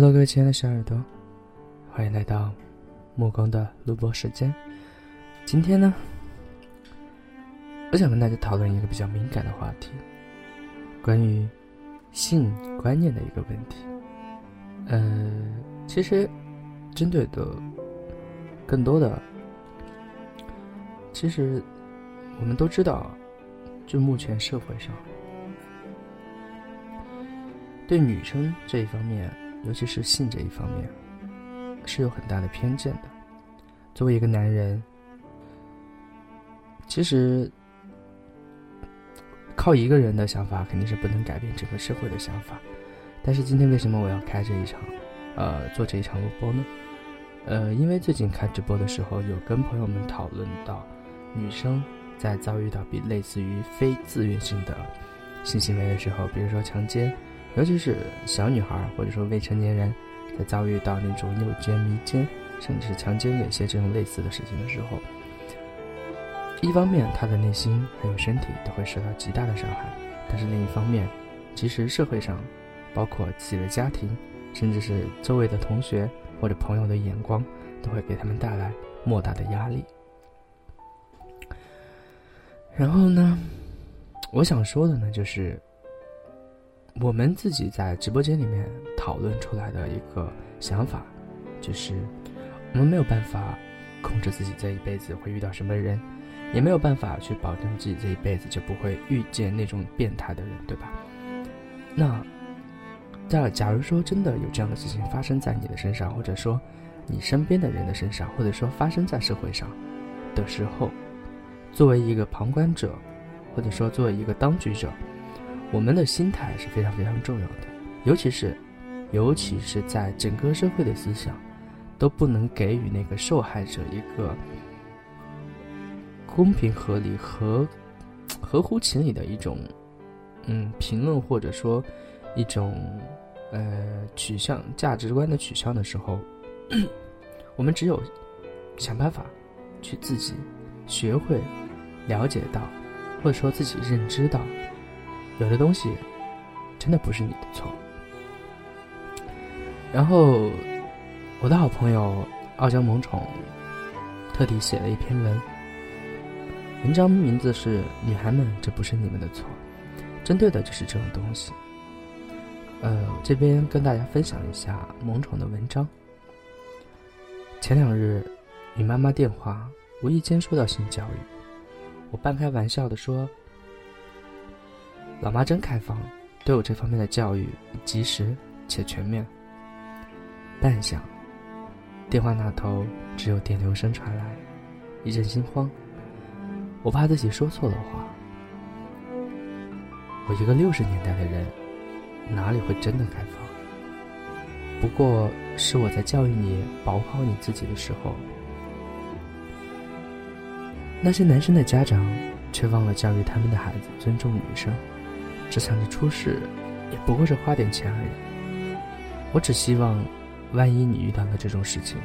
Hello，各位亲爱的小耳朵，欢迎来到暮光的录播时间。今天呢，我想跟大家讨论一个比较敏感的话题，关于性观念的一个问题。呃，其实针对的更多的，其实我们都知道，就目前社会上。对女生这一方面，尤其是性这一方面，是有很大的偏见的。作为一个男人，其实靠一个人的想法肯定是不能改变整个社会的想法。但是今天为什么我要开这一场，呃，做这一场录播呢？呃，因为最近开直播的时候，有跟朋友们讨论到，女生在遭遇到比类似于非自愿性的性行为的时候，比如说强奸。尤其是小女孩或者说未成年人，在遭遇到那种诱奸、迷奸，甚至是强奸、猥亵这种类似的事情的时候，一方面他的内心还有身体都会受到极大的伤害，但是另一方面，其实社会上，包括自己的家庭，甚至是周围的同学或者朋友的眼光，都会给他们带来莫大的压力。然后呢，我想说的呢，就是。我们自己在直播间里面讨论出来的一个想法，就是我们没有办法控制自己这一辈子会遇到什么人，也没有办法去保证自己这一辈子就不会遇见那种变态的人，对吧？那在假如说真的有这样的事情发生在你的身上，或者说你身边的人的身上，或者说发生在社会上的时候，作为一个旁观者，或者说作为一个当局者。我们的心态是非常非常重要的，尤其是，尤其是在整个社会的思想，都不能给予那个受害者一个公平合理和合乎情理的一种嗯评论，或者说一种呃取向价值观的取向的时候，我们只有想办法去自己学会了解到，或者说自己认知到。有的东西，真的不是你的错。然后，我的好朋友傲娇萌宠特地写了一篇文，文章名字是《女孩们，这不是你们的错》，针对的就是这种东西。呃，这边跟大家分享一下萌宠的文章。前两日与妈妈电话，无意间说到性教育，我半开玩笑的说。老妈真开放，对我这方面的教育及时且全面。半晌，电话那头只有电流声传来，一阵心慌。我怕自己说错了话。我一个六十年代的人，哪里会真的开放？不过是我在教育你保护好你自己的时候，那些男生的家长却忘了教育他们的孩子尊重女生。只想着出事，也不过是花点钱而已。我只希望，万一你遇到了这种事情，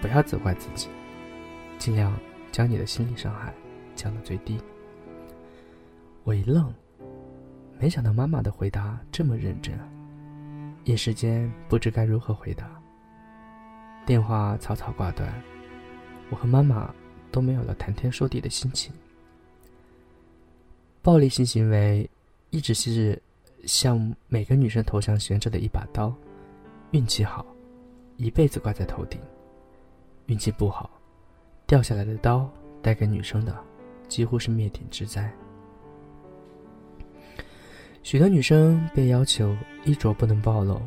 不要责怪自己，尽量将你的心理伤害降到最低。我一愣，没想到妈妈的回答这么认真，一时间不知该如何回答。电话草草挂断，我和妈妈都没有了谈天说地的心情。暴力性行为。一直是像每个女生头上悬着的一把刀，运气好，一辈子挂在头顶；运气不好，掉下来的刀带给女生的几乎是灭顶之灾。许多女生被要求衣着不能暴露，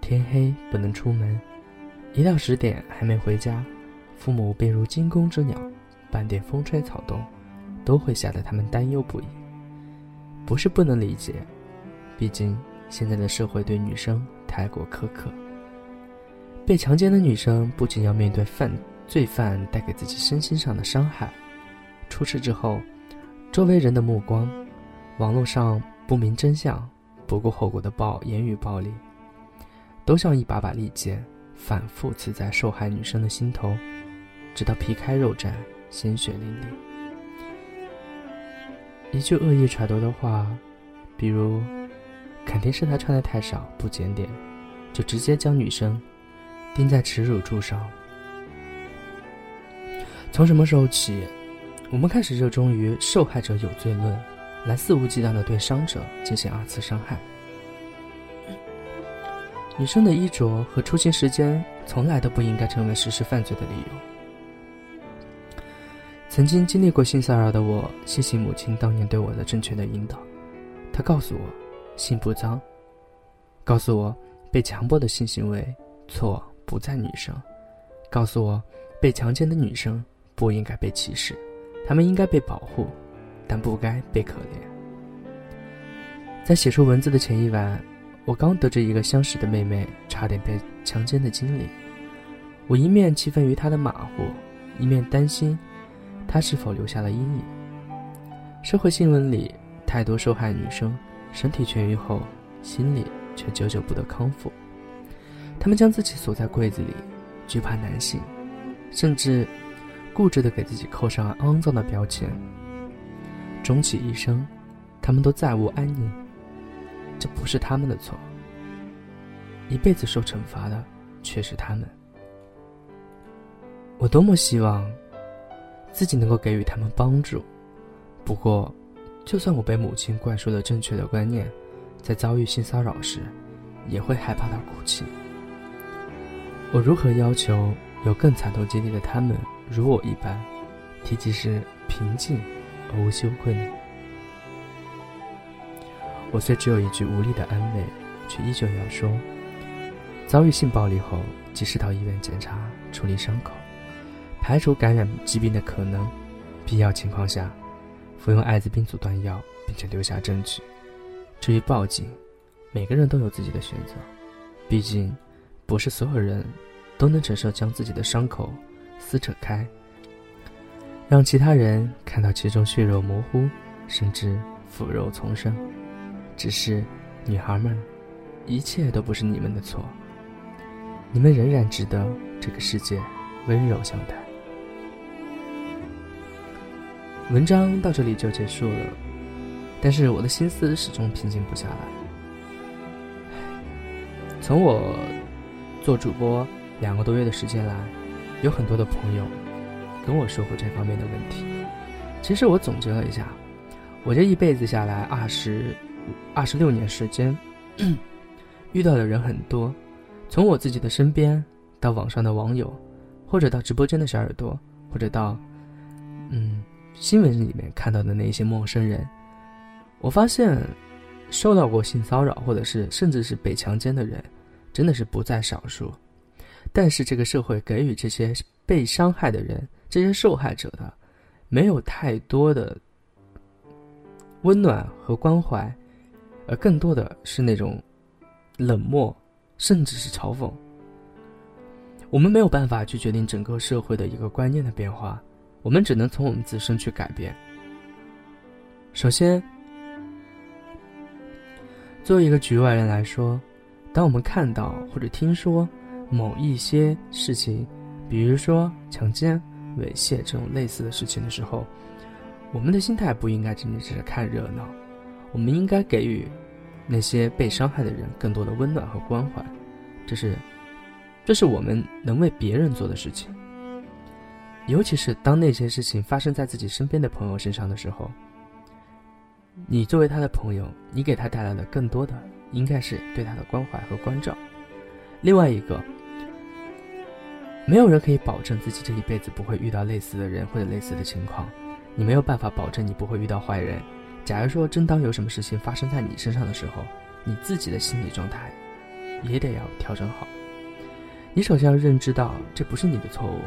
天黑不能出门，一到十点还没回家，父母便如惊弓之鸟，半点风吹草动，都会吓得他们担忧不已。不是不能理解，毕竟现在的社会对女生太过苛刻。被强奸的女生不仅要面对犯罪犯带给自己身心上的伤害，出事之后，周围人的目光，网络上不明真相、不顾后果的暴言语暴力，都像一把把利剑，反复刺在受害女生的心头，直到皮开肉绽、鲜血淋漓。一句恶意揣度的话，比如“肯定是他穿的太少不检点”，就直接将女生钉在耻辱柱上。从什么时候起，我们开始热衷于受害者有罪论，来肆无忌惮的对伤者进行二次伤害？女生的衣着和出行时间从来都不应该成为实施犯罪的理由。曾经经历过性骚扰的我，谢谢母亲当年对我的正确的引导。她告诉我，性不脏；告诉我，被强迫的性行为错不在女生；告诉我，被强奸的女生不应该被歧视，她们应该被保护，但不该被可怜。在写出文字的前一晚。我刚得知一个相识的妹妹差点被强奸的经历，我一面气愤于她的马虎，一面担心她是否留下了阴影。社会新闻里太多受害女生身体痊愈后，心里却久久不得康复。她们将自己锁在柜子里，惧怕男性，甚至固执地给自己扣上了肮脏的标签。终其一生，她们都再无安宁。这不是他们的错，一辈子受惩罚的却是他们。我多么希望自己能够给予他们帮助，不过，就算我被母亲灌输了正确的观念，在遭遇性骚扰时，也会害怕到哭泣。我如何要求有更惨痛经历的他们如我一般，提及时平静而无羞愧呢？我虽只有一句无力的安慰，却依旧要说：遭遇性暴力后，及时到医院检查、处理伤口，排除感染疾病的可能；必要情况下，服用艾滋病阻断药，并且留下证据。至于报警，每个人都有自己的选择，毕竟不是所有人都能承受将自己的伤口撕扯开，让其他人看到其中血肉模糊，甚至腐肉丛生。只是，女孩们，一切都不是你们的错。你们仍然值得这个世界温柔相待。文章到这里就结束了，但是我的心思始终平静不下来。从我做主播两个多月的时间来，有很多的朋友跟我说过这方面的问题。其实我总结了一下，我这一辈子下来二十。二十六年时间，遇到的人很多，从我自己的身边，到网上的网友，或者到直播间的小耳朵，或者到，嗯，新闻里面看到的那些陌生人，我发现，受到过性骚扰，或者是甚至是被强奸的人，真的是不在少数。但是这个社会给予这些被伤害的人，这些受害者的，没有太多的温暖和关怀。而更多的是那种冷漠，甚至是嘲讽。我们没有办法去决定整个社会的一个观念的变化，我们只能从我们自身去改变。首先，作为一个局外人来说，当我们看到或者听说某一些事情，比如说强奸、猥亵这种类似的事情的时候，我们的心态不应该仅仅只是看热闹。我们应该给予那些被伤害的人更多的温暖和关怀，这是，这是我们能为别人做的事情。尤其是当那些事情发生在自己身边的朋友身上的时候，你作为他的朋友，你给他带来的更多的应该是对他的关怀和关照。另外一个，没有人可以保证自己这一辈子不会遇到类似的人或者类似的情况，你没有办法保证你不会遇到坏人。假如说，真当有什么事情发生在你身上的时候，你自己的心理状态也得要调整好。你首先要认知到这不是你的错误，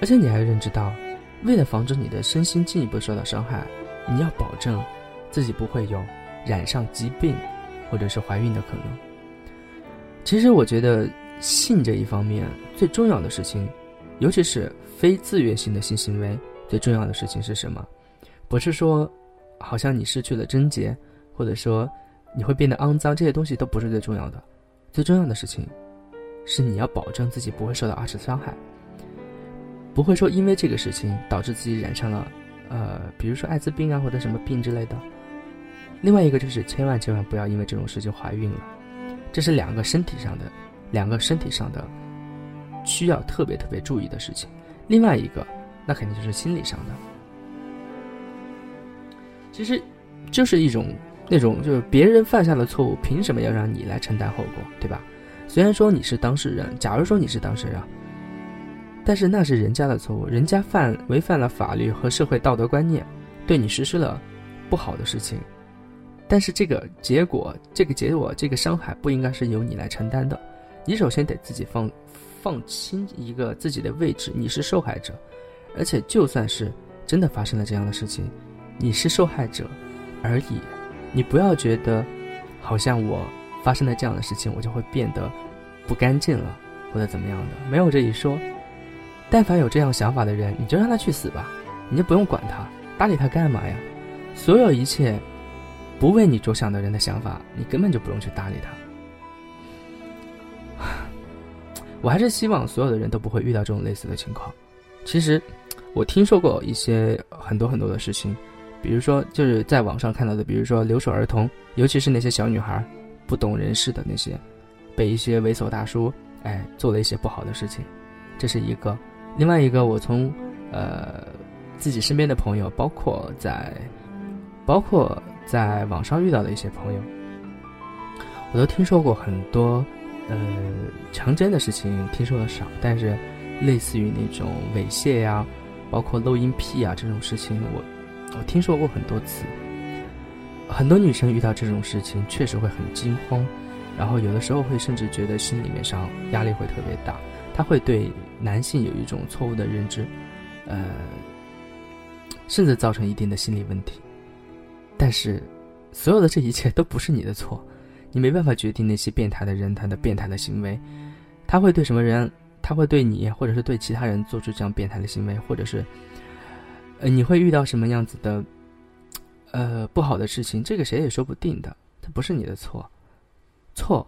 而且你还认知到，为了防止你的身心进一步受到伤害，你要保证自己不会有染上疾病或者是怀孕的可能。其实，我觉得性这一方面最重要的事情，尤其是非自愿性的性行为，最重要的事情是什么？不是说。好像你失去了贞洁，或者说你会变得肮脏，这些东西都不是最重要的。最重要的事情是你要保证自己不会受到二次伤害，不会说因为这个事情导致自己染上了，呃，比如说艾滋病啊或者什么病之类的。另外一个就是千万千万不要因为这种事情怀孕了，这是两个身体上的，两个身体上的需要特别特别注意的事情。另外一个，那肯定就是心理上的。其实，就是一种那种就是别人犯下的错误，凭什么要让你来承担后果，对吧？虽然说你是当事人，假如说你是当事人，但是那是人家的错误，人家犯违反了法律和社会道德观念，对你实施了不好的事情。但是这个结果，这个结果，这个伤害不应该是由你来承担的。你首先得自己放放清一个自己的位置，你是受害者，而且就算是真的发生了这样的事情，你是受害者而已。你不要觉得好像我发生了这样的事情，我就会变得不干净了或者怎么样的，没有这一说。但凡有这样想法的人，你就让他去死吧，你就不用管他，搭理他干嘛呀？所有一切。不为你着想的人的想法，你根本就不用去搭理他。我还是希望所有的人都不会遇到这种类似的情况。其实，我听说过一些很多很多的事情，比如说就是在网上看到的，比如说留守儿童，尤其是那些小女孩，不懂人事的那些，被一些猥琐大叔哎做了一些不好的事情，这是一个。另外一个，我从呃自己身边的朋友，包括在包括。在网上遇到的一些朋友，我都听说过很多，呃，强奸的事情听说的少，但是类似于那种猥亵呀，包括露阴癖啊这种事情，我我听说过很多次。很多女生遇到这种事情确实会很惊慌，然后有的时候会甚至觉得心里面上压力会特别大，他会对男性有一种错误的认知，呃，甚至造成一定的心理问题。但是，所有的这一切都不是你的错，你没办法决定那些变态的人他的变态的行为，他会对什么人，他会对你，或者是对其他人做出这样变态的行为，或者是，呃，你会遇到什么样子的，呃，不好的事情，这个谁也说不定的，他不是你的错，错，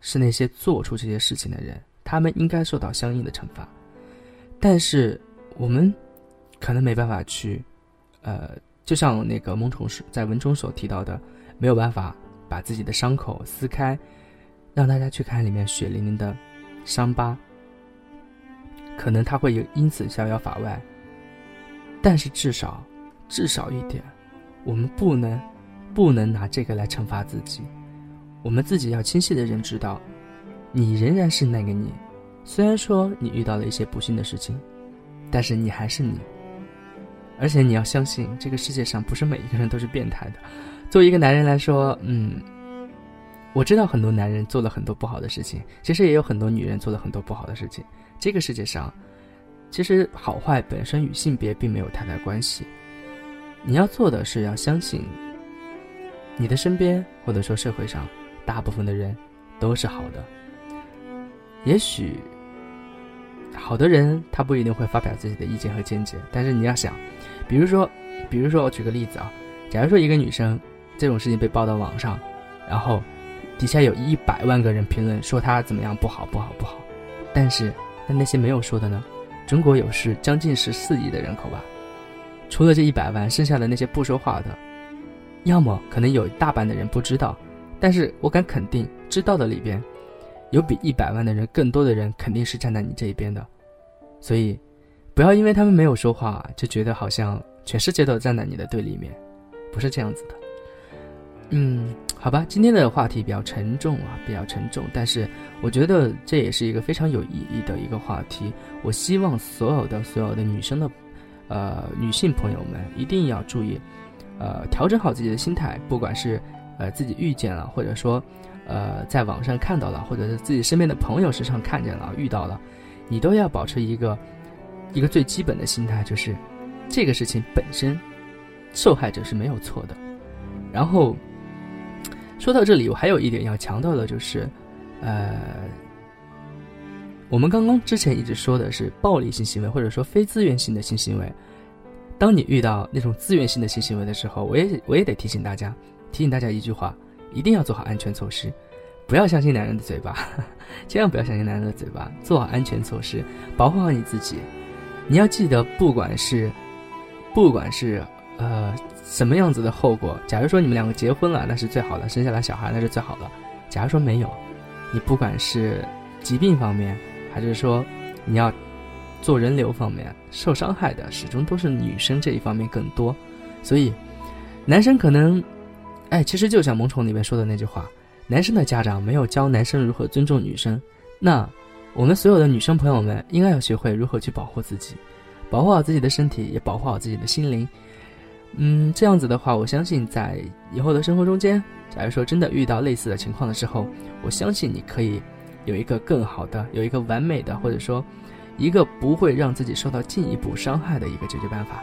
是那些做出这些事情的人，他们应该受到相应的惩罚，但是我们可能没办法去，呃。就像那个蒙虫在文中所提到的，没有办法把自己的伤口撕开，让大家去看里面血淋淋的伤疤，可能他会有因此逍遥法外。但是至少，至少一点，我们不能，不能拿这个来惩罚自己。我们自己要清晰的认知到，你仍然是那个你，虽然说你遇到了一些不幸的事情，但是你还是你。而且你要相信，这个世界上不是每一个人都是变态的。作为一个男人来说，嗯，我知道很多男人做了很多不好的事情，其实也有很多女人做了很多不好的事情。这个世界上，其实好坏本身与性别并没有太大关系。你要做的是要相信，你的身边或者说社会上大部分的人都是好的。也许。好的人，他不一定会发表自己的意见和见解。但是你要想，比如说，比如说，我举个例子啊，假如说一个女生这种事情被报到网上，然后底下有一百万个人评论说她怎么样不好不好不好，但是那那些没有说的呢？中国有是将近十四亿的人口吧，除了这一百万，剩下的那些不说话的，要么可能有一大半的人不知道，但是我敢肯定，知道的里边。有比一百万的人更多的人肯定是站在你这一边的，所以，不要因为他们没有说话就觉得好像全世界都站在你的对立面，不是这样子的。嗯，好吧，今天的话题比较沉重啊，比较沉重，但是我觉得这也是一个非常有意义的一个话题。我希望所有的所有的女生的，呃，女性朋友们一定要注意，呃，调整好自己的心态，不管是呃自己遇见了，或者说。呃，在网上看到了，或者是自己身边的朋友身上看见了、遇到了，你都要保持一个一个最基本的心态，就是这个事情本身受害者是没有错的。然后说到这里，我还有一点要强调的，就是呃，我们刚刚之前一直说的是暴力性行为，或者说非自愿性的性行为。当你遇到那种自愿性的性行为的时候，我也我也得提醒大家，提醒大家一句话。一定要做好安全措施，不要相信男人的嘴巴，千万不要相信男人的嘴巴，做好安全措施，保护好你自己。你要记得，不管是，不管是呃什么样子的后果，假如说你们两个结婚了，那是最好的，生下来小孩那是最好的。假如说没有，你不管是疾病方面，还是说你要做人流方面受伤害的，始终都是女生这一方面更多。所以，男生可能，哎，其实就像《萌宠》里面说的那句话：男生的家长没有教男生如何尊重女生。那我们所有的女生朋友们，应该要学会如何去保护自己，保护好自己的身体，也保护好自己的心灵。嗯，这样子的话，我相信在以后的生活中间，假如说真的遇到类似的情况的时候，我相信你可以有一个更好的、有一个完美的，或者说一个不会让自己受到进一步伤害的一个解决办法。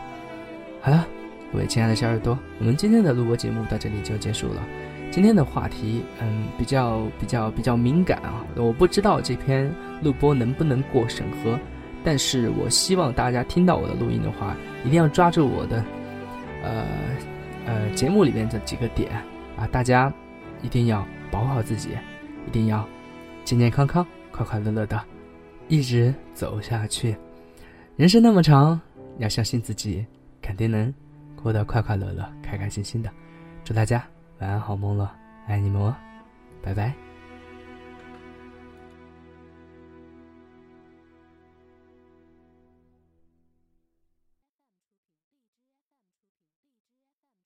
好了，各位亲爱的小耳朵，我们今天的录播节目到这里就结束了。今天的话题，嗯，比较比较比较敏感啊，我不知道这篇录播能不能过审核，但是我希望大家听到我的录音的话，一定要抓住我的。呃，呃，节目里面这几个点啊，大家一定要保护好自己，一定要健健康康、快快乐乐的一直走下去。人生那么长，要相信自己，肯定能过得快快乐乐、开开心心的。祝大家晚安好梦了，爱你们哦，拜拜。